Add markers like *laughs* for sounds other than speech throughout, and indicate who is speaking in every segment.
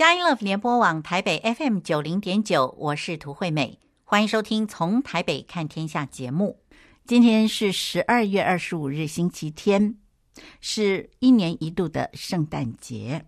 Speaker 1: 佳音乐联播网台北 FM 九零点九，我是涂惠美，欢迎收听《从台北看天下》节目。今天是十二月二十五日，星期天，是一年一度的圣诞节。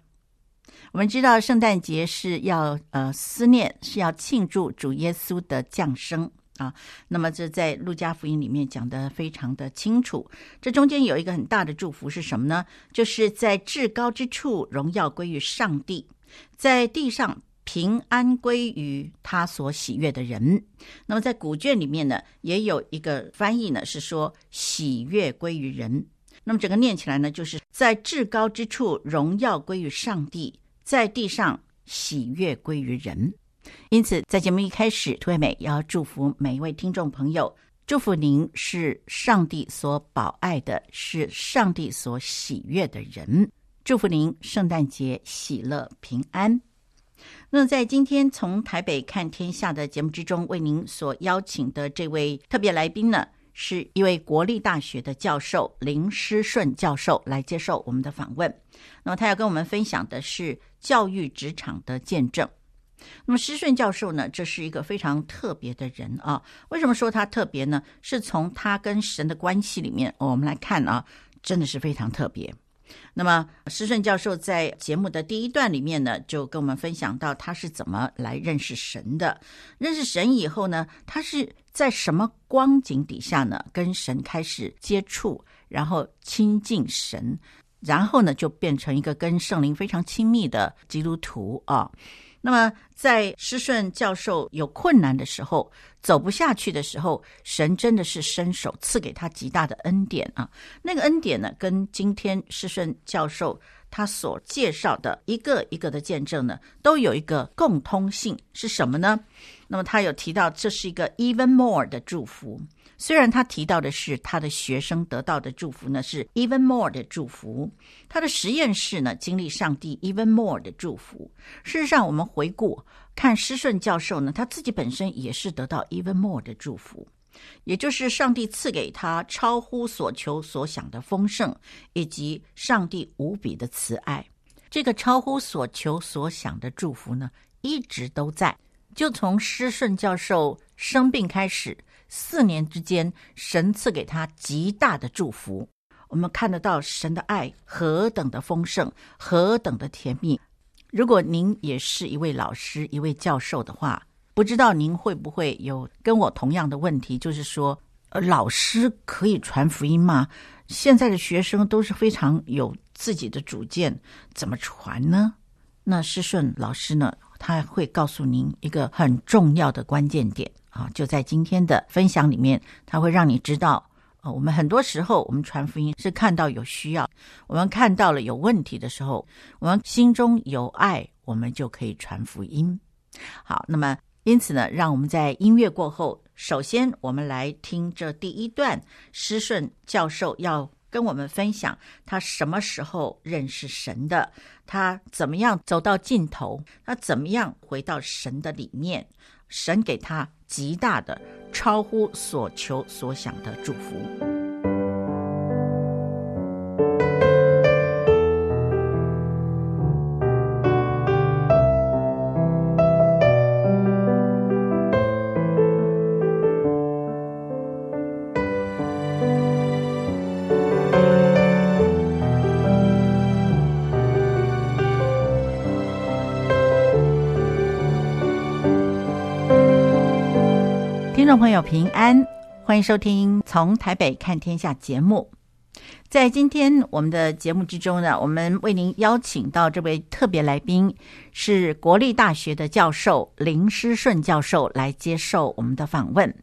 Speaker 1: 我们知道，圣诞节是要呃思念，是要庆祝主耶稣的降生啊。那么这在路加福音里面讲得非常的清楚。这中间有一个很大的祝福是什么呢？就是在至高之处，荣耀归于上帝。在地上平安归于他所喜悦的人。那么在古卷里面呢，也有一个翻译呢，是说喜悦归于人。那么整个念起来呢，就是在至高之处荣耀归于上帝，在地上喜悦归于人。因此，在节目一开始，涂惠美要祝福每一位听众朋友，祝福您是上帝所宝爱的，是上帝所喜悦的人。祝福您圣诞节喜乐平安。那在今天从台北看天下的节目之中，为您所邀请的这位特别来宾呢，是一位国立大学的教授林诗顺教授来接受我们的访问。那么他要跟我们分享的是教育职场的见证。那么诗顺教授呢，这是一个非常特别的人啊。为什么说他特别呢？是从他跟神的关系里面，我们来看啊，真的是非常特别。那么，诗顺教授在节目的第一段里面呢，就跟我们分享到他是怎么来认识神的。认识神以后呢，他是在什么光景底下呢，跟神开始接触，然后亲近神，然后呢，就变成一个跟圣灵非常亲密的基督徒啊。那么，在师顺教授有困难的时候，走不下去的时候，神真的是伸手赐给他极大的恩典啊！那个恩典呢，跟今天师顺教授他所介绍的一个一个的见证呢，都有一个共通性，是什么呢？那么他有提到，这是一个 even more 的祝福。虽然他提到的是他的学生得到的祝福呢，是 even more 的祝福，他的实验室呢，经历上帝 even more 的祝福。事实上，我们回顾看诗顺教授呢，他自己本身也是得到 even more 的祝福，也就是上帝赐给他超乎所求所想的丰盛，以及上帝无比的慈爱。这个超乎所求所想的祝福呢，一直都在，就从诗顺教授生病开始。四年之间，神赐给他极大的祝福。我们看得到神的爱何等的丰盛，何等的甜蜜。如果您也是一位老师、一位教授的话，不知道您会不会有跟我同样的问题，就是说，呃，老师可以传福音吗？现在的学生都是非常有自己的主见，怎么传呢？那诗顺老师呢，他会告诉您一个很重要的关键点。啊，就在今天的分享里面，他会让你知道，呃，我们很多时候我们传福音是看到有需要，我们看到了有问题的时候，我们心中有爱，我们就可以传福音。好，那么因此呢，让我们在音乐过后，首先我们来听这第一段，诗顺教授要跟我们分享他什么时候认识神的，他怎么样走到尽头，他怎么样回到神的里面。神给他极大的、超乎所求所想的祝福。众朋友平安，欢迎收听《从台北看天下》节目。在今天我们的节目之中呢，我们为您邀请到这位特别来宾，是国立大学的教授林诗顺教授来接受我们的访问。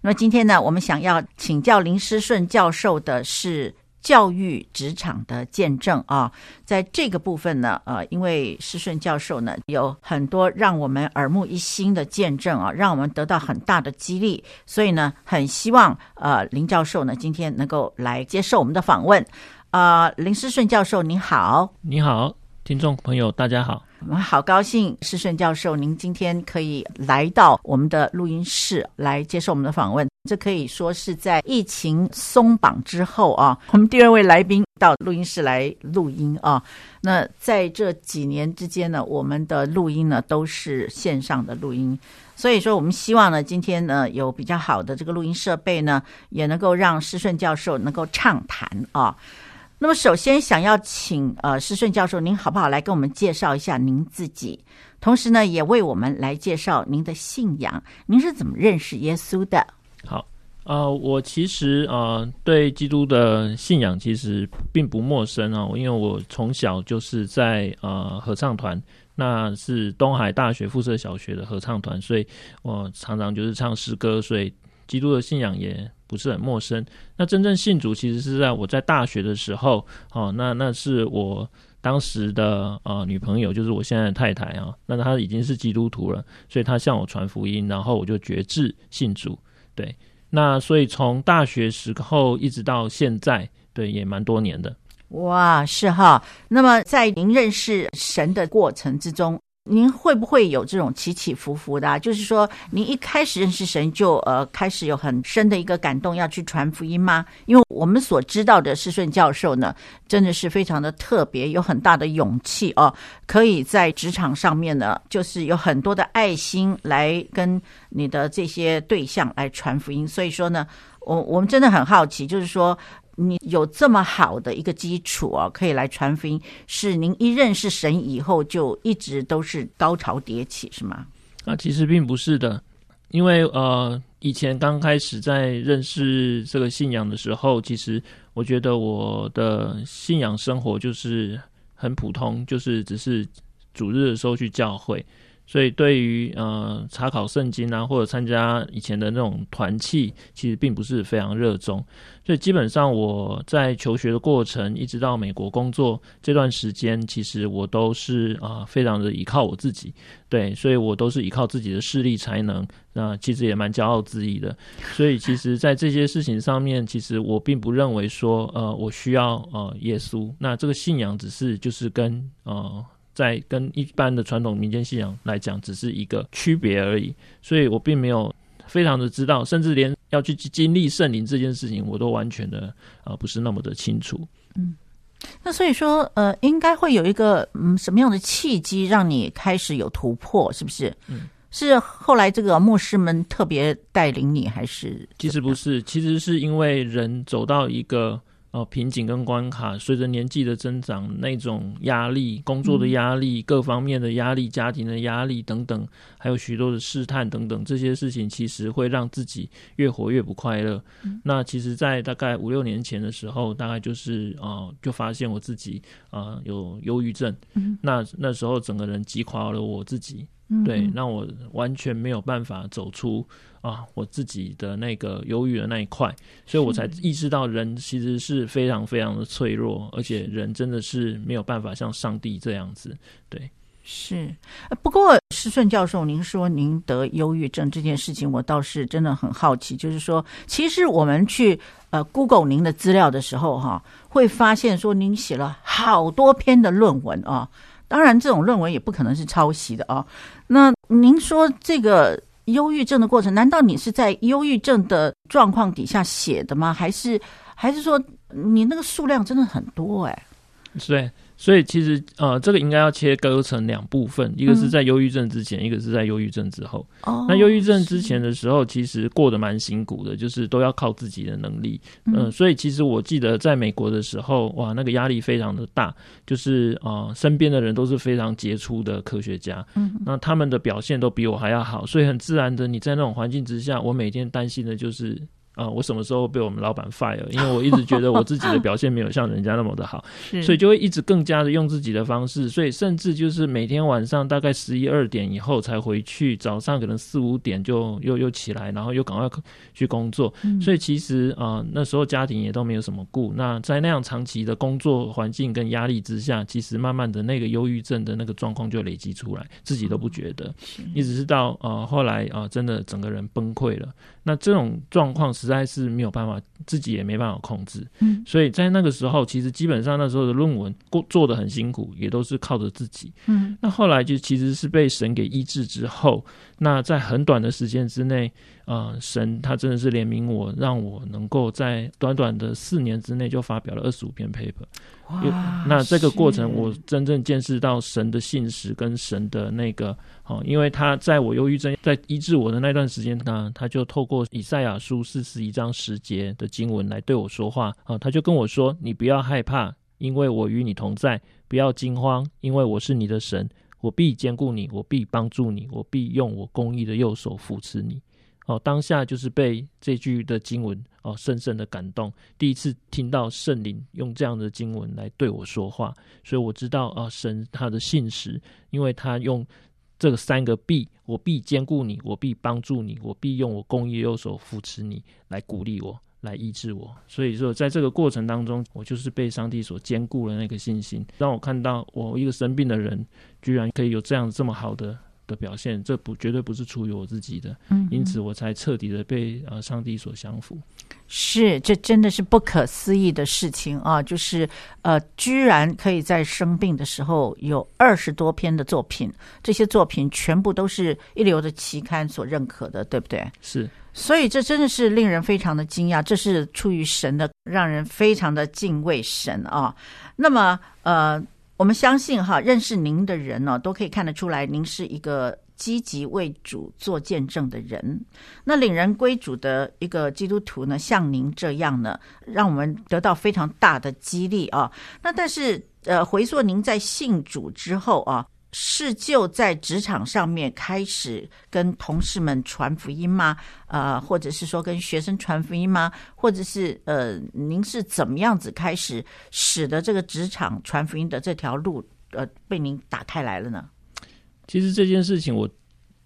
Speaker 1: 那么今天呢，我们想要请教林诗顺教授的是。教育职场的见证啊，在这个部分呢，呃，因为诗顺教授呢有很多让我们耳目一新的见证啊，让我们得到很大的激励，所以呢，很希望呃林教授呢今天能够来接受我们的访问。呃，林诗顺教授您好，
Speaker 2: 你好，听众朋友大家好。
Speaker 1: 我们好高兴，诗顺教授，您今天可以来到我们的录音室来接受我们的访问。这可以说是在疫情松绑之后啊，我们第二位来宾到录音室来录音啊。那在这几年之间呢，我们的录音呢都是线上的录音，所以说我们希望呢，今天呢有比较好的这个录音设备呢，也能够让师顺教授能够畅谈啊。那么首先想要请呃施顺教授，您好不好来跟我们介绍一下您自己，同时呢也为我们来介绍您的信仰，您是怎么认识耶稣的？
Speaker 2: 好。呃，我其实呃对基督的信仰其实并不陌生哦，因为我从小就是在呃合唱团，那是东海大学附设小学的合唱团，所以我常常就是唱诗歌，所以基督的信仰也不是很陌生。那真正信主其实是在我在大学的时候，哦，那那是我当时的呃女朋友，就是我现在的太太啊，那她已经是基督徒了，所以她向我传福音，然后我就决志信主，对。那所以从大学时候一直到现在，对，也蛮多年的。
Speaker 1: 哇，是哈。那么在您认识神的过程之中，您会不会有这种起起伏伏的啊？就是说，您一开始认识神就呃开始有很深的一个感动，要去传福音吗？因为我们所知道的施顺教授呢，真的是非常的特别，有很大的勇气哦，可以在职场上面呢，就是有很多的爱心来跟你的这些对象来传福音。所以说呢，我我们真的很好奇，就是说。你有这么好的一个基础啊，可以来传福音，是您一认识神以后就一直都是高潮迭起，是吗？
Speaker 2: 啊，其实并不是的，因为呃，以前刚开始在认识这个信仰的时候，其实我觉得我的信仰生活就是很普通，就是只是主日的时候去教会。所以，对于呃查考圣经啊，或者参加以前的那种团契，其实并不是非常热衷。所以，基本上我在求学的过程，一直到美国工作这段时间，其实我都是啊、呃、非常的依靠我自己。对，所以我都是依靠自己的势力才能。那其实也蛮骄傲自意的。所以，其实，在这些事情上面，其实我并不认为说呃我需要呃耶稣。那这个信仰只是就是跟呃。在跟一般的传统民间信仰来讲，只是一个区别而已，所以我并没有非常的知道，甚至连要去经历圣灵这件事情，我都完全的啊、呃、不是那么的清楚。
Speaker 1: 嗯，那所以说，呃，应该会有一个嗯什么样的契机让你开始有突破，是不是？嗯，是后来这个牧师们特别带领你，还是？
Speaker 2: 其实不是，其实是因为人走到一个。哦，瓶颈跟关卡，随着年纪的增长，那种压力、工作的压力、各方面的压力、家庭的压力等等，还有许多的试探等等，这些事情其实会让自己越活越不快乐。嗯、那其实，在大概五六年前的时候，大概就是啊、呃，就发现我自己啊、呃、有忧郁症。嗯、那那时候整个人击垮了我自己。对，让我完全没有办法走出啊我自己的那个忧郁的那一块，所以我才意识到人其实是非常非常的脆弱，而且人真的是没有办法像上帝这样子。对，
Speaker 1: 是。不过施顺教授，您说您得忧郁症这件事情，我倒是真的很好奇。就是说，其实我们去呃 Google 您的资料的时候，哈，会发现说您写了好多篇的论文啊。当然，这种论文也不可能是抄袭的啊。那您说这个忧郁症的过程，难道你是在忧郁症的状况底下写的吗？还是还是说你那个数量真的很多哎？
Speaker 2: 是。所以其实呃，这个应该要切割成两部分，一个是在忧郁症之前，嗯、一个是在忧郁症之后。哦，那忧郁症之前的时候，其实过得蛮辛苦的，就是都要靠自己的能力。嗯、呃，所以其实我记得在美国的时候，哇，那个压力非常的大，就是啊、呃，身边的人都是非常杰出的科学家，嗯，那他们的表现都比我还要好，所以很自然的，你在那种环境之下，我每天担心的就是。啊、呃，我什么时候被我们老板 fire？因为我一直觉得我自己的表现没有像人家那么的好，*laughs* 所以就会一直更加的用自己的方式，所以甚至就是每天晚上大概十一二点以后才回去，早上可能四五点就又又起来，然后又赶快去工作。所以其实啊、呃，那时候家庭也都没有什么顾。那在那样长期的工作环境跟压力之下，其实慢慢的那个忧郁症的那个状况就累积出来，自己都不觉得，一直是到啊、呃、后来啊、呃，真的整个人崩溃了。那这种状况实在是没有办法，自己也没办法控制。
Speaker 1: 嗯，
Speaker 2: 所以在那个时候，其实基本上那时候的论文过做的很辛苦，也都是靠着自己。
Speaker 1: 嗯，
Speaker 2: 那后来就其实是被神给医治之后，那在很短的时间之内，呃，神他真的是怜悯我，让我能够在短短的四年之内就发表了二十五篇 paper。
Speaker 1: 哇，
Speaker 2: 那这个过程，我真正见识到神的信实跟神的那个，哦，因为他在我忧郁症在医治我的那段时间呢，他就透过以赛亚书四十一章十节的经文来对我说话啊，他就跟我说：“你不要害怕，因为我与你同在；不要惊慌，因为我是你的神，我必兼顾你，我必帮助你，我必用我公义的右手扶持你。”哦，当下就是被这句的经文哦深深的感动。第一次听到圣灵用这样的经文来对我说话，所以我知道啊，神他的信实，因为他用这个三个必，我必坚固你，我必帮助你，我必用我公义右手扶持你，来鼓励我，来医治我。所以说，在这个过程当中，我就是被上帝所坚固的那个信心，让我看到我一个生病的人，居然可以有这样这么好的。的表现，这不绝对不是出于我自己的，嗯，因此我才彻底的被呃上帝所降服。
Speaker 1: 是，这真的是不可思议的事情啊！就是呃，居然可以在生病的时候有二十多篇的作品，这些作品全部都是一流的期刊所认可的，对不对？
Speaker 2: 是，
Speaker 1: 所以这真的是令人非常的惊讶，这是出于神的，让人非常的敬畏神啊。那么呃。我们相信哈，认识您的人呢，都可以看得出来，您是一个积极为主做见证的人。那领人归主的一个基督徒呢，像您这样呢，让我们得到非常大的激励啊。那但是呃，回溯您在信主之后啊。是就在职场上面开始跟同事们传福音吗？呃，或者是说跟学生传福音吗？或者是呃，您是怎么样子开始使得这个职场传福音的这条路呃被您打开来了呢？
Speaker 2: 其实这件事情我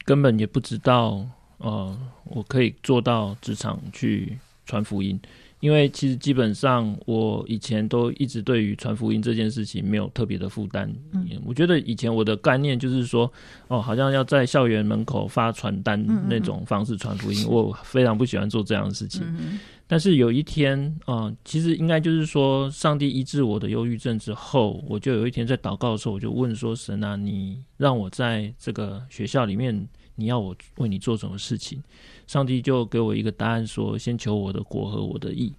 Speaker 2: 根本也不知道，呃，我可以做到职场去传福音。因为其实基本上，我以前都一直对于传福音这件事情没有特别的负担。嗯，我觉得以前我的概念就是说，哦，好像要在校园门口发传单那种方式传福音，我非常不喜欢做这样的事情。但是有一天，啊，其实应该就是说，上帝医治我的忧郁症之后，我就有一天在祷告的时候，我就问说：神啊，你让我在这个学校里面，你要我为你做什么事情？上帝就给我一个答案，说：先求我的国和我的义，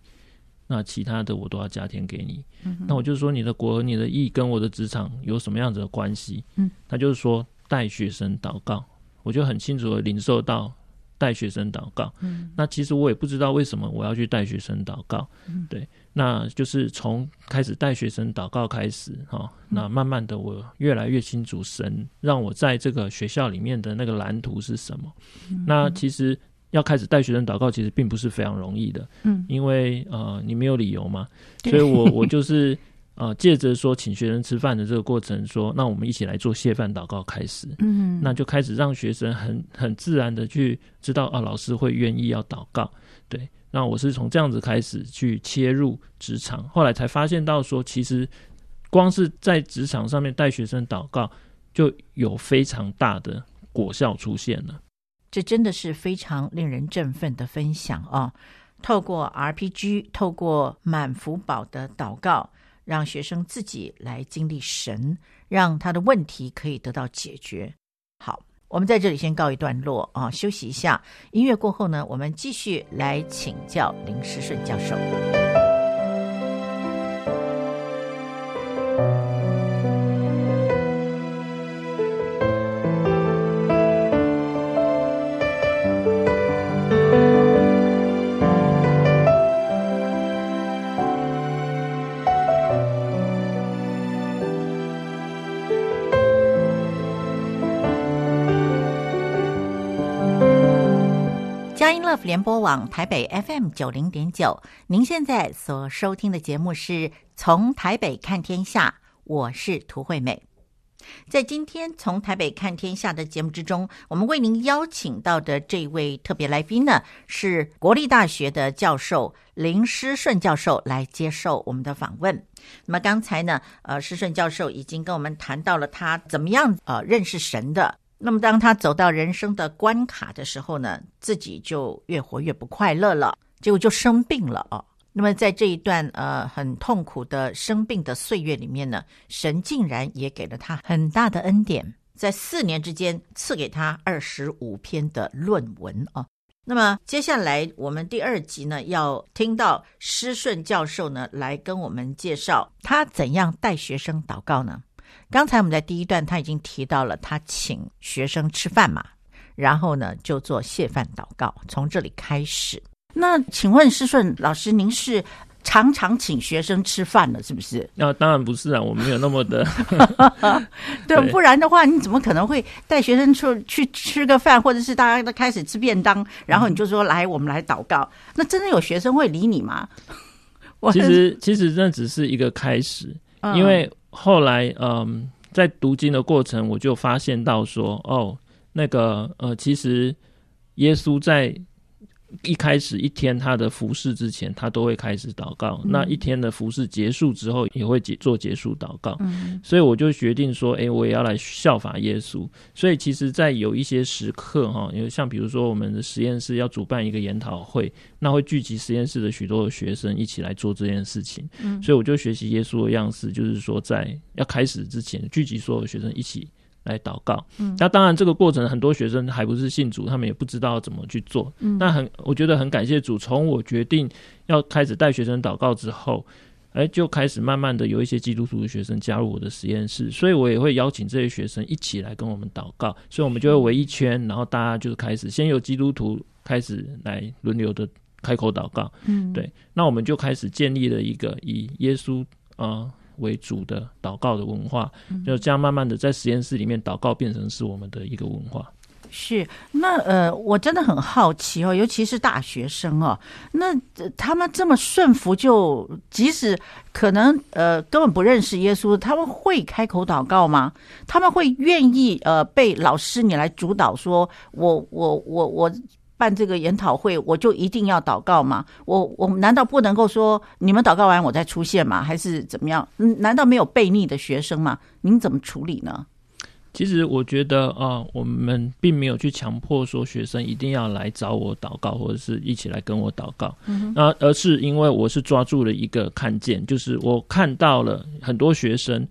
Speaker 2: 那其他的我都要加添给你。嗯、那我就说，你的国和你的义跟我的职场有什么样子的关系？嗯，他就是说带学生祷告，我就很清楚的领受到带学生祷告。嗯，那其实我也不知道为什么我要去带学生祷告。嗯，对，那就是从开始带学生祷告开始哈，那慢慢的我越来越清楚神让我在这个学校里面的那个蓝图是什么。嗯、那其实。要开始带学生祷告，其实并不是非常容易的，嗯，因为呃，你没有理由嘛，所以我我就是呃，借着说请学生吃饭的这个过程说，说那我们一起来做谢饭祷告开始，嗯，那就开始让学生很很自然的去知道啊，老师会愿意要祷告，对，那我是从这样子开始去切入职场，后来才发现到说，其实光是在职场上面带学生祷告，就有非常大的果效出现了。
Speaker 1: 这真的是非常令人振奋的分享啊！透过 RPG，透过满福宝的祷告，让学生自己来经历神，让他的问题可以得到解决。好，我们在这里先告一段落啊，休息一下。音乐过后呢，我们继续来请教林诗顺教授。联播网台北 FM 九零点九，您现在所收听的节目是从台北看天下，我是涂惠美。在今天从台北看天下的节目之中，我们为您邀请到的这位特别来宾呢，是国立大学的教授林诗顺教授来接受我们的访问。那么刚才呢，呃，诗顺教授已经跟我们谈到了他怎么样呃认识神的。那么当他走到人生的关卡的时候呢，自己就越活越不快乐了，结果就生病了哦。那么在这一段呃很痛苦的生病的岁月里面呢，神竟然也给了他很大的恩典，在四年之间赐给他二十五篇的论文啊。那么接下来我们第二集呢，要听到施顺教授呢来跟我们介绍他怎样带学生祷告呢？刚才我们在第一段他已经提到了他请学生吃饭嘛，然后呢就做谢饭祷告，从这里开始。那请问施顺老师，您是常常请学生吃饭了，是不是？
Speaker 2: 那、啊、当然不是啊，我没有那么的。*laughs* *laughs*
Speaker 1: 对，对不然的话，你怎么可能会带学生出去吃个饭，或者是大家都开始吃便当，然后你就说、嗯、来，我们来祷告？那真的有学生会理你吗？
Speaker 2: 其实，其实那只是一个开始，嗯、因为后来，嗯，在读经的过程，我就发现到说，哦，那个，呃，其实耶稣在。一开始一天他的服事之前，他都会开始祷告。嗯、那一天的服事结束之后，也会结做结束祷告。嗯，所以我就决定说，哎，我也要来效法耶稣。所以其实，在有一些时刻哈，因为像比如说我们的实验室要主办一个研讨会，那会聚集实验室的许多的学生一起来做这件事情。嗯，所以我就学习耶稣的样式，就是说在要开始之前，聚集所有学生一起。来祷告，嗯，那当然这个过程很多学生还不是信主，他们也不知道怎么去做，嗯，那很我觉得很感谢主，从我决定要开始带学生祷告之后，哎，就开始慢慢的有一些基督徒的学生加入我的实验室，所以我也会邀请这些学生一起来跟我们祷告，所以我们就会围一圈，然后大家就是开始先由基督徒开始来轮流的开口祷告，嗯，对，那我们就开始建立了一个以耶稣啊。呃为主的祷告的文化，就这样慢慢的在实验室里面祷告变成是我们的一个文化。
Speaker 1: 是，那呃，我真的很好奇哦，尤其是大学生哦，那他们这么顺服，就即使可能呃根本不认识耶稣，他们会开口祷告吗？他们会愿意呃被老师你来主导说，我我我我。办这个研讨会，我就一定要祷告吗？我我难道不能够说你们祷告完我再出现吗？还是怎么样？难道没有悖逆的学生吗？您怎么处理呢？
Speaker 2: 其实我觉得啊，我们并没有去强迫说学生一定要来找我祷告，或者是一起来跟我祷告。嗯，而而是因为我是抓住了一个看见，就是我看到了很多学生。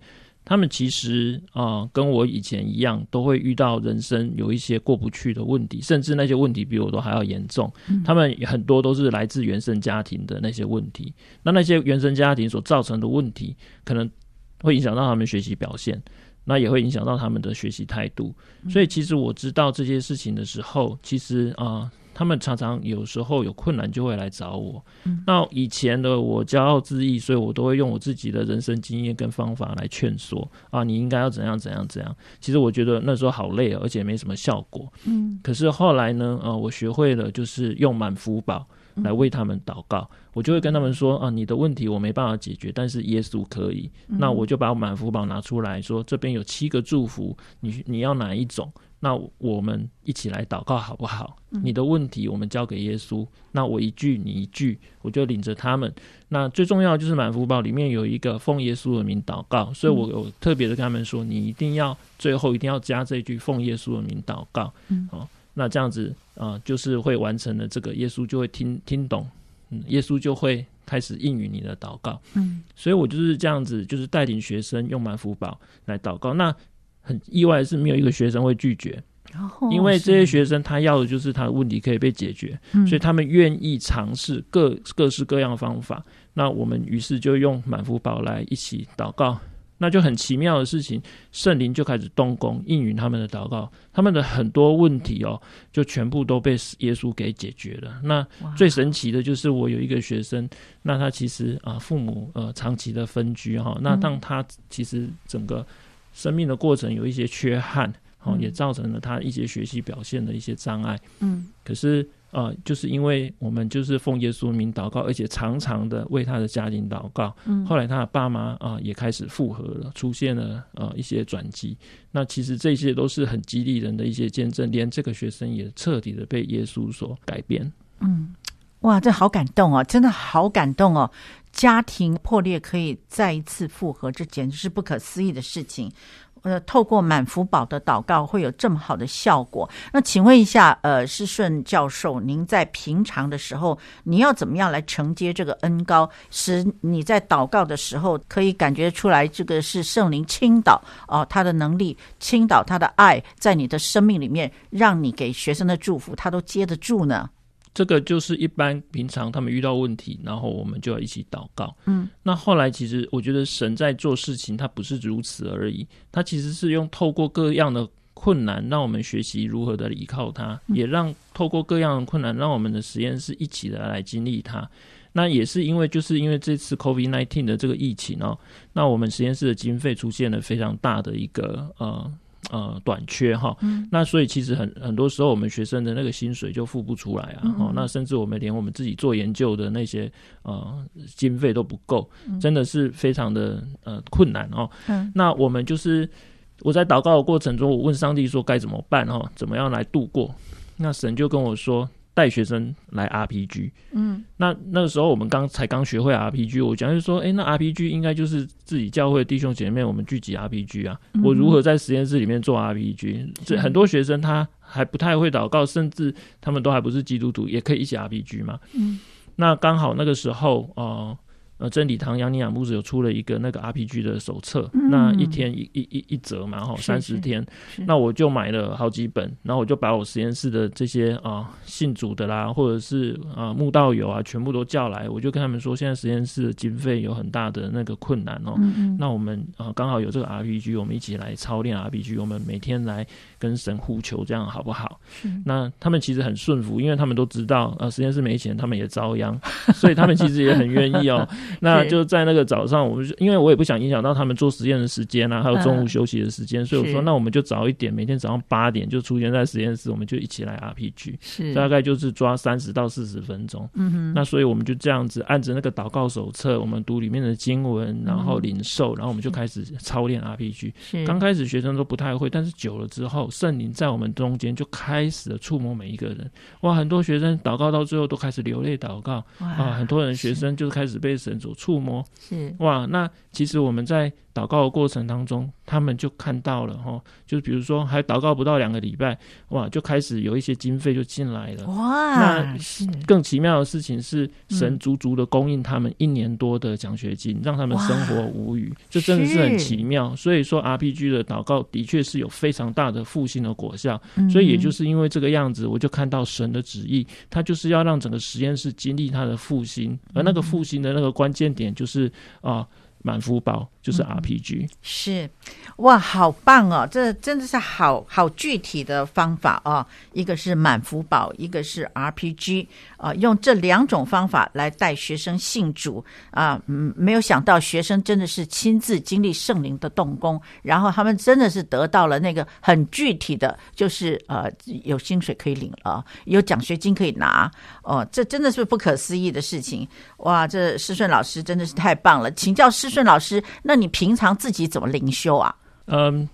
Speaker 2: 他们其实啊、呃，跟我以前一样，都会遇到人生有一些过不去的问题，甚至那些问题比我都还要严重。嗯、他们很多都是来自原生家庭的那些问题，那那些原生家庭所造成的问题，可能会影响到他们学习表现，那也会影响到他们的学习态度。所以，其实我知道这些事情的时候，其实啊。呃他们常常有时候有困难就会来找我。嗯、那以前的我骄傲自义，所以我都会用我自己的人生经验跟方法来劝说啊，你应该要怎样怎样怎样。其实我觉得那时候好累，而且没什么效果。嗯，可是后来呢，呃，我学会了就是用满福宝来为他们祷告。嗯、我就会跟他们说啊，你的问题我没办法解决，但是耶稣可以。嗯、那我就把满福宝拿出来说，这边有七个祝福，你你要哪一种？那我们一起来祷告好不好？你的问题我们交给耶稣。那我一句你一句，我就领着他们。那最重要就是满福宝里面有一个奉耶稣的名祷告，所以我有特别的跟他们说，你一定要最后一定要加这句奉耶稣的名祷告。嗯，好，那这样子啊、呃，就是会完成了这个，耶稣就会听听懂，嗯，耶稣就会开始应允你的祷告。嗯，所以我就是这样子，就是带领学生用满福宝来祷告。那很意外的是，没有一个学生会拒绝，因为这些学生他要的就是他的问题可以被解决，所以他们愿意尝试各各式各样的方法。那我们于是就用满福宝来一起祷告，那就很奇妙的事情，圣灵就开始动工，应允他们的祷告，他们的很多问题哦，就全部都被耶稣给解决了。那最神奇的就是我有一个学生，那他其实啊父母呃长期的分居哈，那当他其实整个。生命的过程有一些缺憾，哦，也造成了他一些学习表现的一些障碍。嗯，可是呃，就是因为我们就是奉耶稣名祷告，而且常常的为他的家庭祷告。嗯，后来他的爸妈啊、呃、也开始复合了，出现了呃一些转机。那其实这些都是很激励人的一些见证，连这个学生也彻底的被耶稣所改变。嗯，
Speaker 1: 哇，这好感动哦，真的好感动哦。家庭破裂可以再一次复合，这简直是不可思议的事情。呃，透过满福宝的祷告会有这么好的效果。那请问一下，呃，施顺教授，您在平常的时候，你要怎么样来承接这个恩膏，使你在祷告的时候可以感觉出来，这个是圣灵倾倒啊，他的能力倾倒他的爱在你的生命里面，让你给学生的祝福，他都接得住呢？
Speaker 2: 这个就是一般平常他们遇到问题，然后我们就要一起祷告。
Speaker 1: 嗯，
Speaker 2: 那后来其实我觉得神在做事情，他不是如此而已，他其实是用透过各样的困难，让我们学习如何的依靠他，也让透过各样的困难，让我们的实验室一起的来经历它。那也是因为就是因为这次 COVID-19 的这个疫情哦，那我们实验室的经费出现了非常大的一个呃。呃，短缺哈，嗯、那所以其实很很多时候，我们学生的那个薪水就付不出来啊，哦、嗯，那甚至我们连我们自己做研究的那些呃经费都不够，真的是非常的呃困难哦。嗯，那我们就是我在祷告的过程中，我问上帝说该怎么办哦，怎么样来度过？那神就跟我说。带学生来 RPG，
Speaker 1: 嗯，
Speaker 2: 那那个时候我们刚才刚学会 RPG，我讲就是说，哎、欸，那 RPG 应该就是自己教会的弟兄姐妹我们聚集 RPG 啊，嗯、我如何在实验室里面做 RPG？这很多学生他还不太会祷告，甚至他们都还不是基督徒，也可以一起 RPG 嘛，
Speaker 1: 嗯，那
Speaker 2: 刚好那个时候哦。呃呃，真理堂杨尼亚牧师有出了一个那个 RPG 的手册，嗯、那一天一一一一折嘛，哈，三十天，那我就买了好几本，然后我就把我实验室的这些啊、呃、信主的啦，或者是啊慕、呃、道友啊，全部都叫来，我就跟他们说，现在实验室的经费有很大的那个困难哦，嗯嗯，那我们啊刚、呃、好有这个 RPG，我们一起来操练 RPG，我们每天来跟神呼求，这样好不好？那他们其实很顺服，因为他们都知道，呃，实验室没钱，他们也遭殃，*laughs* 所以他们其实也很愿意哦。*laughs* 那就在那个早上，我们就因为我也不想影响到他们做实验的时间啊，还有中午休息的时间，嗯、所以我说那我们就早一点，每天早上八点就出现在实验室，我们就一起来 RPG，是大概就是抓三十到四十分钟。嗯哼，那所以我们就这样子按着那个祷告手册，我们读里面的经文，然后领受，然后我们就开始操练 RPG。是刚开始学生都不太会，但是久了之后，圣灵在我们中间就开始了触摸每一个人。哇，很多学生祷告到最后都开始流泪祷告。啊，很多人学生就开始被神所触摸。是。哇，那其实我们在祷告的过程当中，他们就看到了哈，就是比如说还祷告不到两个礼拜，哇，就开始有一些经费就进来了哇。那更奇妙的事情是，神足足的供应他们一年多的奖学金，嗯、让他们生活无虞，这真的是很奇妙。所以说，RPG 的祷告的确是有非常大的复兴的果效。所以也就是因为这个样子，我就看到神的旨意，他就是要让整个实验室经历他的复兴，而那个复兴的那个关键点就是啊。呃满福宝就是 RPG，、嗯、
Speaker 1: 是哇，好棒哦！这真的是好好具体的方法哦。一个是满福宝，一个是 RPG 啊、呃，用这两种方法来带学生信主啊。嗯，没有想到学生真的是亲自经历圣灵的动工，然后他们真的是得到了那个很具体的，就是呃有薪水可以领了，有奖学金可以拿哦。这真的是不可思议的事情哇！这师顺老师真的是太棒了，请教施。顺老师，那你平常自己怎么灵修啊？
Speaker 2: 嗯，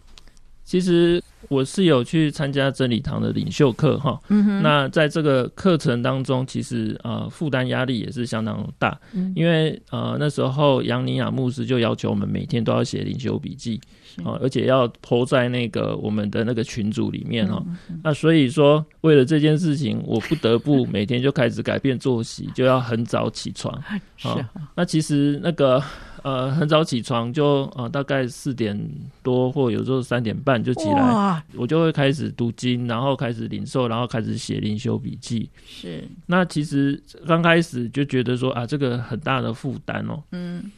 Speaker 2: 其实我是有去参加真理堂的领袖课哈。嗯哼，那在这个课程当中，其实呃负担压力也是相当大，嗯、因为呃那时候杨尼亚牧师就要求我们每天都要写领修笔记啊，是而且要 po 在那个我们的那个群组里面哈。那所以说，为了这件事情，我不得不每天就开始改变作息，就要很早起床 *laughs* 啊。是那其实那个。呃，很早起床就呃，大概四点多或有时候三点半就起来，我就会开始读经，然后开始领受，然后开始写灵修笔记。
Speaker 1: 是，
Speaker 2: 那其实刚开始就觉得说啊，这个很大的负担哦。嗯，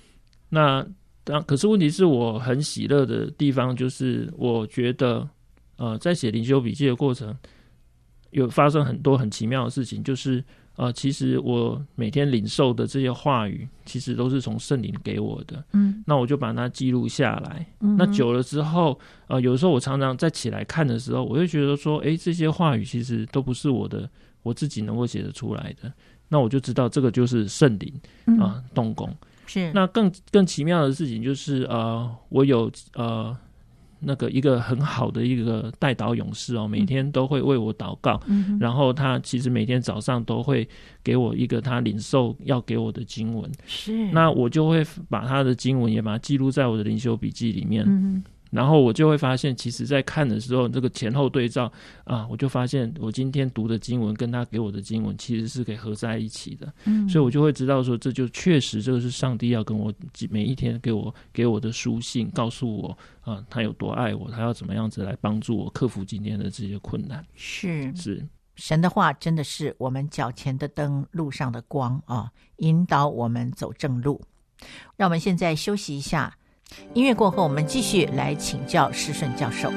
Speaker 2: 那当可是问题是我很喜乐的地方，就是我觉得呃，在写灵修笔记的过程，有发生很多很奇妙的事情，就是。啊、呃，其实我每天领受的这些话语，其实都是从圣灵给我的。嗯，那我就把它记录下来。嗯，那久了之后，呃，有时候我常常再起来看的时候，我会觉得说，诶，这些话语其实都不是我的，我自己能够写得出来的。那我就知道这个就是圣灵啊、呃、动工。
Speaker 1: 是。那
Speaker 2: 更更奇妙的事情就是，呃，我有呃。那个一个很好的一个代祷勇士哦，每天都会为我祷告，嗯、然后他其实每天早上都会给我一个他领受要给我的经文，是，那我就会把他的经文也把它记录在我的灵修笔记里面，然后我就会发现，其实在看的时候，这个前后对照啊，我就发现我今天读的经文跟他给我的经文其实是可以合在一起的。嗯，所以我就会知道说，这就确实这个是上帝要跟我每一天给我给我的书信，告诉我啊，他有多爱我，他要怎么样子来帮助我克服今天的这些困难。
Speaker 1: 是
Speaker 2: 是，
Speaker 1: 神的话真的是我们脚前的灯，路上的光啊，引导我们走正路。让我们现在休息一下。音乐过后，我们继续来请教施顺教授。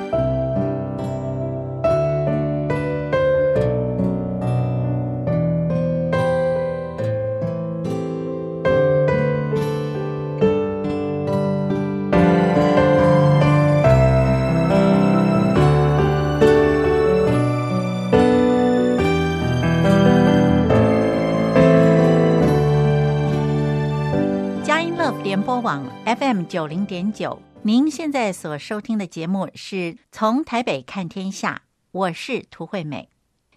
Speaker 1: FM 九零点九，您现在所收听的节目是从台北看天下，我是涂惠美。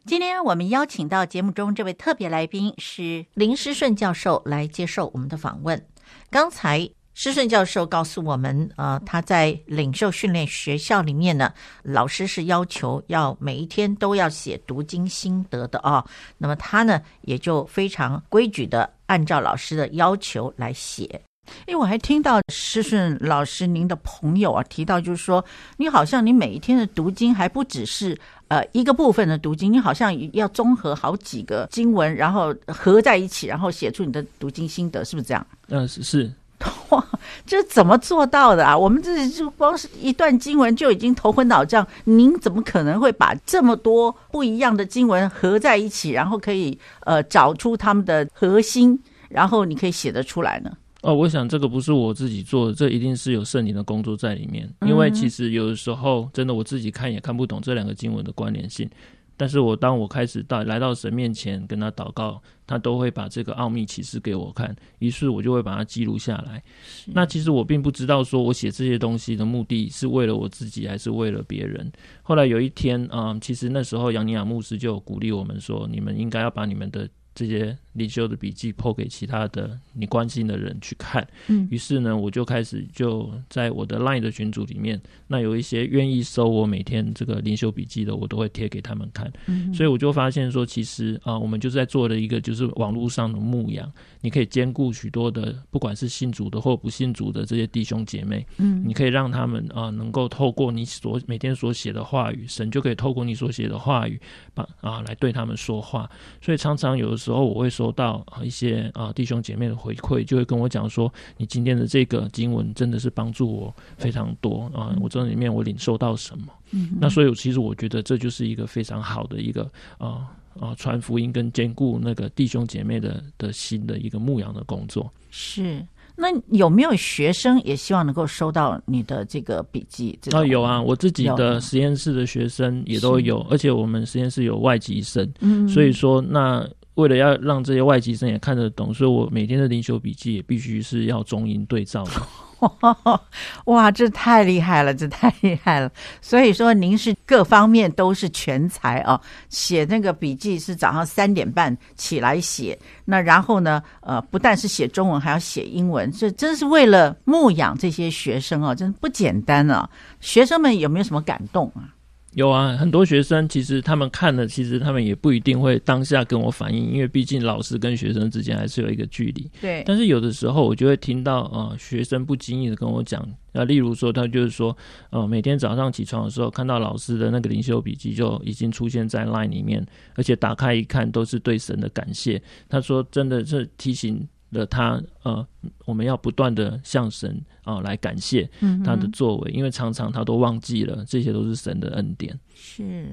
Speaker 1: 今天我们邀请到节目中这位特别来宾是林诗顺教授来接受我们的访问。刚才诗顺教授告诉我们，呃，他在领袖训练学校里面呢，老师是要求要每一天都要写读经心得的啊、那么他呢，也就非常规矩的按照老师的要求来写。因为我还听到施顺老师您的朋友啊提到，就是说你好像你每一天的读经还不只是呃一个部分的读经，你好像要综合好几个经文，然后合在一起，然后写出你的读经心得，是不是这样？
Speaker 2: 嗯，*laughs* 是是。*laughs*
Speaker 1: 哇，这怎么做到的啊？我们这就光是一段经文就已经头昏脑胀，您怎么可能会把这么多不一样的经文合在一起，然后可以呃找出他们的核心，然后你可以写得出来呢？
Speaker 2: 哦，我想这个不是我自己做的，这一定是有圣灵的工作在里面。因为其实有的时候，真的我自己看也看不懂这两个经文的关联性。但是我当我开始到来到神面前跟他祷告，他都会把这个奥秘启示给我看，于是我就会把它记录下来。那其实我并不知道说我写这些东西的目的是为了我自己还是为了别人。后来有一天啊、嗯，其实那时候杨尼亚牧师就鼓励我们说，你们应该要把你们的这些灵修的笔记 po 给其他的你关心的人去看，嗯，于是呢，我就开始就在我的 Line 的群组里面，那有一些愿意收我每天这个灵修笔记的，我都会贴给他们看，嗯，所以我就发现说，其实啊，我们就是在做的一个就是网络上的牧养，你可以兼顾许多的，不管是信主的或不信主的这些弟兄姐妹，嗯，你可以让他们啊，能够透过你所每天所写的话语，神就可以透过你所写的话语，把啊来对他们说话，所以常常有的时候我会收到啊一些啊弟兄姐妹的回馈，就会跟我讲说，你今天的这个经文真的是帮助我非常多啊！我这里面我领受到什么？嗯，那所以其实我觉得这就是一个非常好的一个啊啊传福音跟兼顾那个弟兄姐妹的的心的一个牧羊的工作。
Speaker 1: 是，那有没有学生也希望能够收到你的这个笔记？
Speaker 2: 啊，有啊，我自己的实验室的学生也都有，而且我们实验室有外籍生，嗯，所以说那。为了要让这些外籍生也看得懂，所以我每天的灵修笔记也必须是要中英对照的。*laughs*
Speaker 1: 哇，这太厉害了，这太厉害了！所以说您是各方面都是全才啊。写那个笔记是早上三点半起来写，那然后呢，呃，不但是写中文，还要写英文，这真是为了牧养这些学生啊，真不简单啊！学生们有没有什么感动啊？
Speaker 2: 有啊，很多学生其实他们看了，其实他们也不一定会当下跟我反映，因为毕竟老师跟学生之间还是有一个距离。
Speaker 1: 对。但
Speaker 2: 是有的时候我就会听到啊、呃，学生不经意的跟我讲，啊，例如说他就是说，呃，每天早上起床的时候看到老师的那个灵修笔记就已经出现在 LINE 里面，而且打开一看都是对神的感谢。他说真的是提醒。的他呃，我们要不断的向神啊、呃、来感谢他的作为，嗯、因为常常他都忘记了，这些都是神的恩典。
Speaker 1: 是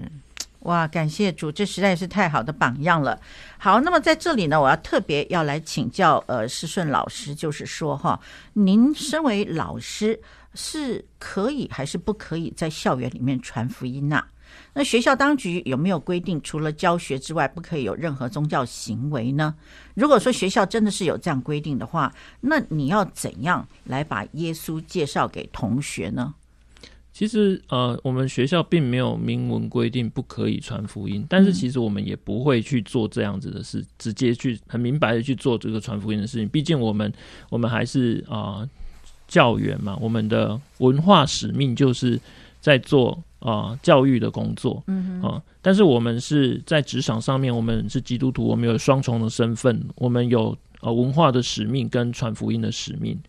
Speaker 1: 哇，感谢主，这实在是太好的榜样了。好，那么在这里呢，我要特别要来请教呃施顺老师，就是说哈，您身为老师是可以还是不可以在校园里面传福音呢、啊？那学校当局有没有规定，除了教学之外，不可以有任何宗教行为呢？如果说学校真的是有这样规定的话，那你要怎样来把耶稣介绍给同学呢？
Speaker 2: 其实，呃，我们学校并没有明文规定不可以传福音，但是其实我们也不会去做这样子的事，直接去很明白的去做这个传福音的事情。毕竟我们，我们还是啊。呃教员嘛，我们的文化使命就是在做啊、呃、教育的工作，嗯啊、呃，但是我们是在职场上面，我们是基督徒，我们有双重的身份，我们有呃文化的使命跟传福音的使命。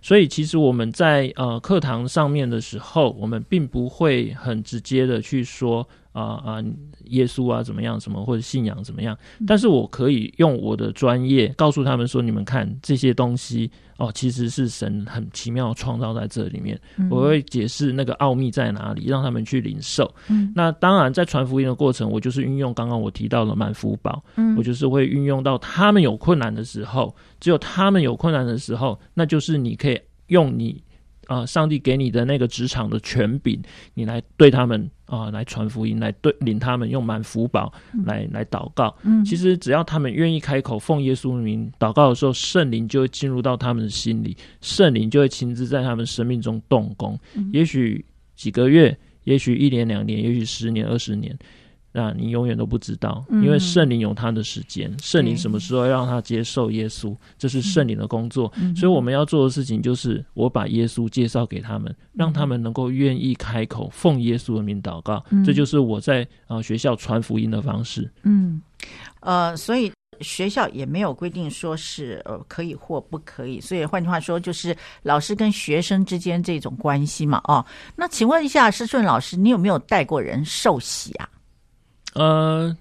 Speaker 2: 所以，其实我们在呃课堂上面的时候，我们并不会很直接的去说啊啊、耶稣啊怎么样，什么或者信仰怎么样。但是我可以用我的专业告诉他们说：你们看这些东西哦，其实是神很奇妙创造在这里面。我会解释那个奥秘在哪里，让他们去领受。那当然，在传福音的过程，我就是运用刚刚我提到的满福宝，我就是会运用到他们有困难的时候。只有他们有困难的时候，那就是你可以用你啊、呃，上帝给你的那个职场的权柄，你来对他们啊、呃，来传福音，来对领他们用满福宝来来祷告。嗯，其实只要他们愿意开口奉耶稣名祷告的时候，圣灵就会进入到他们的心里，圣灵就会亲自在他们生命中动工。嗯、也许几个月，也许一年两年，也许十年二十年。那你永远都不知道，因为圣灵有他的时间，圣灵什么时候要让他接受耶稣，这是圣灵的工作。所以我们要做的事情就是，我把耶稣介绍给他们，让他们能够愿意开口奉耶稣的名祷告。这就是我在啊学校传福音的方式。
Speaker 1: 嗯，呃，所以学校也没有规定说是呃可以或不可以。所以换句话说，就是老师跟学生之间这种关系嘛。哦，那请问一下施顺老师，你有没有带过人受洗啊？
Speaker 2: 呃，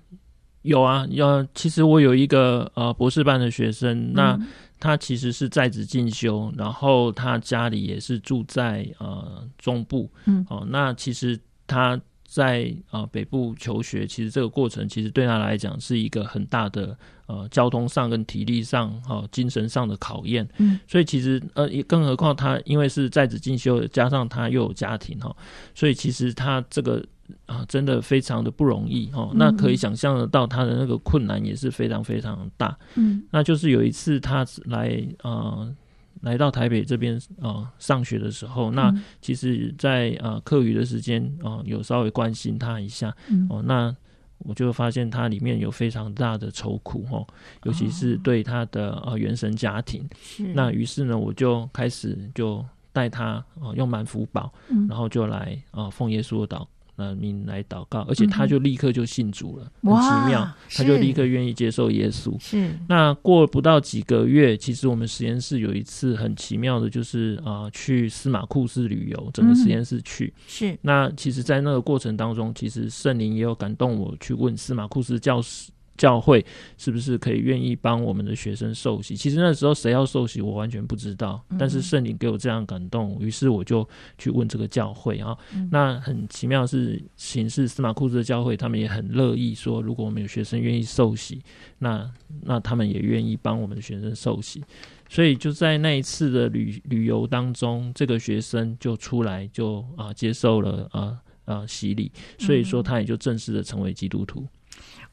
Speaker 2: 有啊，有。其实我有一个呃博士班的学生，嗯、那他其实是在职进修，然后他家里也是住在呃中部，嗯，哦、呃，那其实他在呃北部求学，其实这个过程其实对他来讲是一个很大的呃交通上跟体力上哈、呃、精神上的考验，嗯，所以其实呃也更何况他因为是在职进修，加上他又有家庭哈、呃，所以其实他这个。啊，真的非常的不容易哦。那可以想象得到他的那个困难也是非常非常大。嗯，那就是有一次他来呃来到台北这边呃上学的时候，那其实在呃课余的时间啊、呃，有稍微关心他一下。哦，那我就发现他里面有非常大的愁苦哦，尤其是对他的呃原生家庭。那于是呢，我就开始就带他呃用满福宝，然后就来啊、呃、奉耶稣的祷。呃，您来祷告，而且他就立刻就信主了，嗯、很奇妙，他就立刻愿意接受耶稣。是，那过不到几个月，其实我们实验室有一次很奇妙的，就是啊、呃，去司马库斯旅游，整个实验室去。嗯、是，那其实，在那个过程当中，其实圣灵也有感动我去问司马库斯教师。教会是不是可以愿意帮我们的学生受洗？其实那时候谁要受洗，我完全不知道。但是圣灵给我这样感动，于是我就去问这个教会啊。那很奇妙是，形式司马库斯的教会，他们也很乐意说，如果我们有学生愿意受洗，那那他们也愿意帮我们的学生受洗。所以就在那一次的旅旅游当中，这个学生就出来就啊接受了啊啊洗礼，所以说他也就正式的成为基督徒。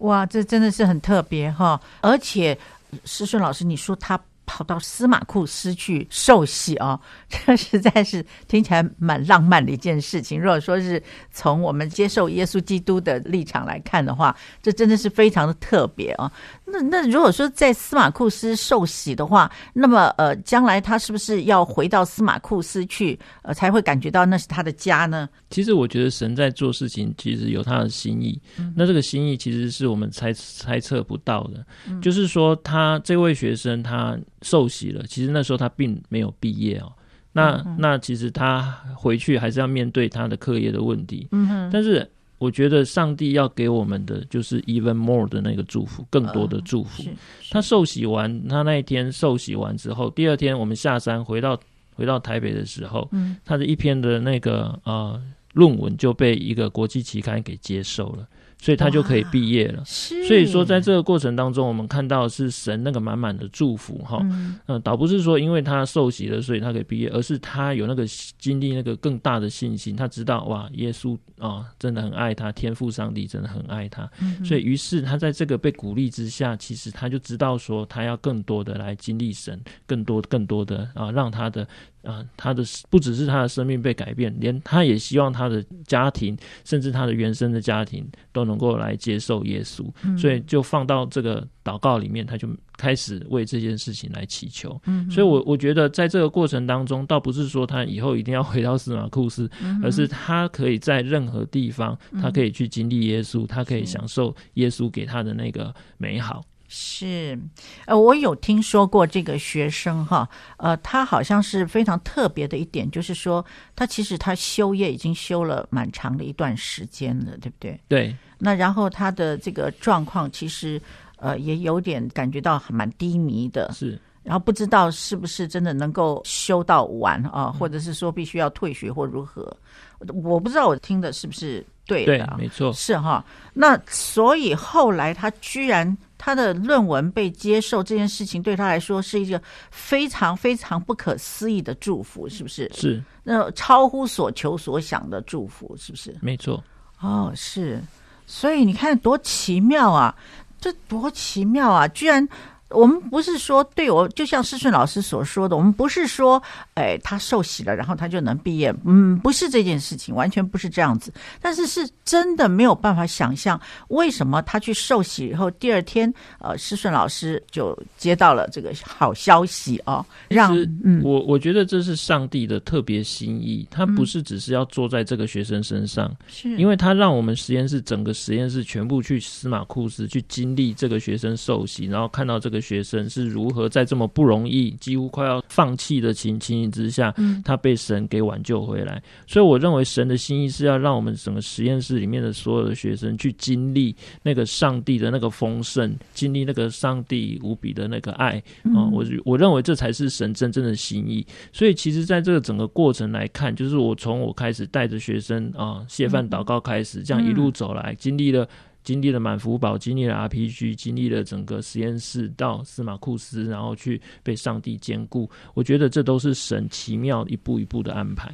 Speaker 1: 哇，这真的是很特别哈！而且师顺老师，你说他跑到司马库斯去受洗啊，这实在是听起来蛮浪漫的一件事情。如果说是从我们接受耶稣基督的立场来看的话，这真的是非常的特别啊。那那如果说在司马库斯受洗的话，那么呃，将来他是不是要回到司马库斯去，呃，才会感觉到那是他的家呢？
Speaker 2: 其实我觉得神在做事情，其实有他的心意。嗯、那这个心意其实是我们猜猜测不到的。嗯、就是说，他这位学生他受洗了，其实那时候他并没有毕业哦。那、嗯、那其实他回去还是要面对他的课业的问题。嗯哼，但是。我觉得上帝要给我们的就是 even more 的那个祝福，更多的祝福。呃、他受洗完，他那一天受洗完之后，第二天我们下山回到回到台北的时候，嗯、他的一篇的那个呃论文就被一个国际期刊给接受了。所以他就可以毕业了。所以说，在这个过程当中，我们看到是神那个满满的祝福哈。嗯，呃，倒不是说因为他受洗了，所以他可以毕业，而是他有那个经历那个更大的信心。他知道哇，耶稣啊，真的很爱他，天父上帝真的很爱他。嗯，所以于是他在这个被鼓励之下，其实他就知道说，他要更多的来经历神，更多更多的啊，让他的啊，他的不只是他的生命被改变，连他也希望他的家庭，甚至他的原生的家庭都能够来接受耶稣，嗯、所以就放到这个祷告里面，他就开始为这件事情来祈求。嗯，所以我我觉得在这个过程当中，倒不是说他以后一定要回到司马库斯，嗯、而是他可以在任何地方，他可以去经历耶稣，他可以享受耶稣给他的那个美好。
Speaker 1: 是，呃，我有听说过这个学生哈，呃，他好像是非常特别的一点，就是说他其实他修业已经修了蛮长的一段时间了，对不对？
Speaker 2: 对。
Speaker 1: 那然后他的这个状况其实呃也有点感觉到蛮低迷的，
Speaker 2: 是。
Speaker 1: 然后不知道是不是真的能够修到完啊，或者是说必须要退学或如何？我不知道我听的是不是对的？
Speaker 2: 对，没错，
Speaker 1: 是哈。那所以后来他居然。他的论文被接受这件事情对他来说是一个非常非常不可思议的祝福，是不是？
Speaker 2: 是，
Speaker 1: 那超乎所求所想的祝福，是不是？
Speaker 2: 没错。
Speaker 1: 哦，是。所以你看多奇妙啊！这多奇妙啊！居然。我们不是说对我，就像施顺老师所说的，我们不是说，哎，他受洗了，然后他就能毕业，嗯，不是这件事情，完全不是这样子。但是是真的没有办法想象，为什么他去受洗以后，第二天，呃，施顺老师就接到了这个好消息哦，让嗯，
Speaker 2: 我我觉得这是上帝的特别心意，他不是只是要坐在这个学生身上，是因为他让我们实验室整个实验室全部去司马库斯去经历这个学生受洗，然后看到这个。学生是如何在这么不容易、几乎快要放弃的情情形之下，他被神给挽救回来。所以，我认为神的心意是要让我们整个实验室里面的所有的学生去经历那个上帝的那个丰盛，经历那个上帝无比的那个爱啊！我我认为这才是神真正的心意。所以，其实，在这个整个过程来看，就是我从我开始带着学生啊，谢饭祷告开始，这样一路走来，经历了。经历了满福宝，经历了 RPG，经历了整个实验室到司马库斯，然后去被上帝坚固。我觉得这都是神奇妙一步一步的安排。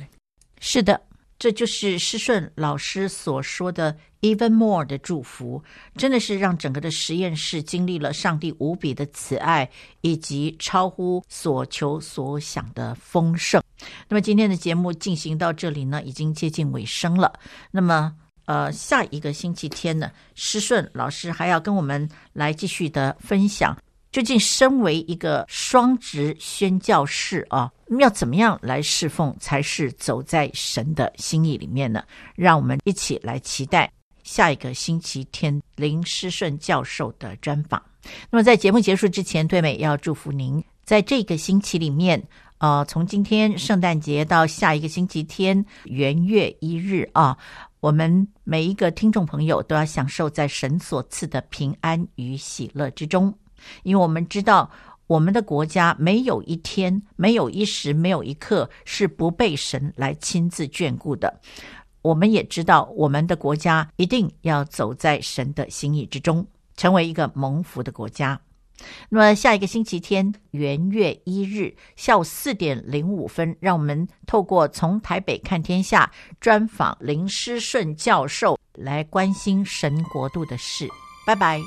Speaker 1: 是的，这就是施顺老师所说的 “even more” 的祝福，真的是让整个的实验室经历了上帝无比的慈爱，以及超乎所求所想的丰盛。那么今天的节目进行到这里呢，已经接近尾声了。那么。呃，下一个星期天呢，施顺老师还要跟我们来继续的分享，究竟身为一个双职宣教士啊，要怎么样来侍奉才是走在神的心意里面呢？让我们一起来期待下一个星期天林施顺教授的专访。那么在节目结束之前，对美要祝福您，在这个星期里面，呃，从今天圣诞节到下一个星期天元月一日啊。我们每一个听众朋友都要享受在神所赐的平安与喜乐之中，因为我们知道我们的国家没有一天、没有一时、没有一刻是不被神来亲自眷顾的。我们也知道我们的国家一定要走在神的心意之中，成为一个蒙福的国家。那么下一个星期天元月一日下午四点零五分，让我们透过从台北看天下专访林诗顺教授，来关心神国度的事。拜拜。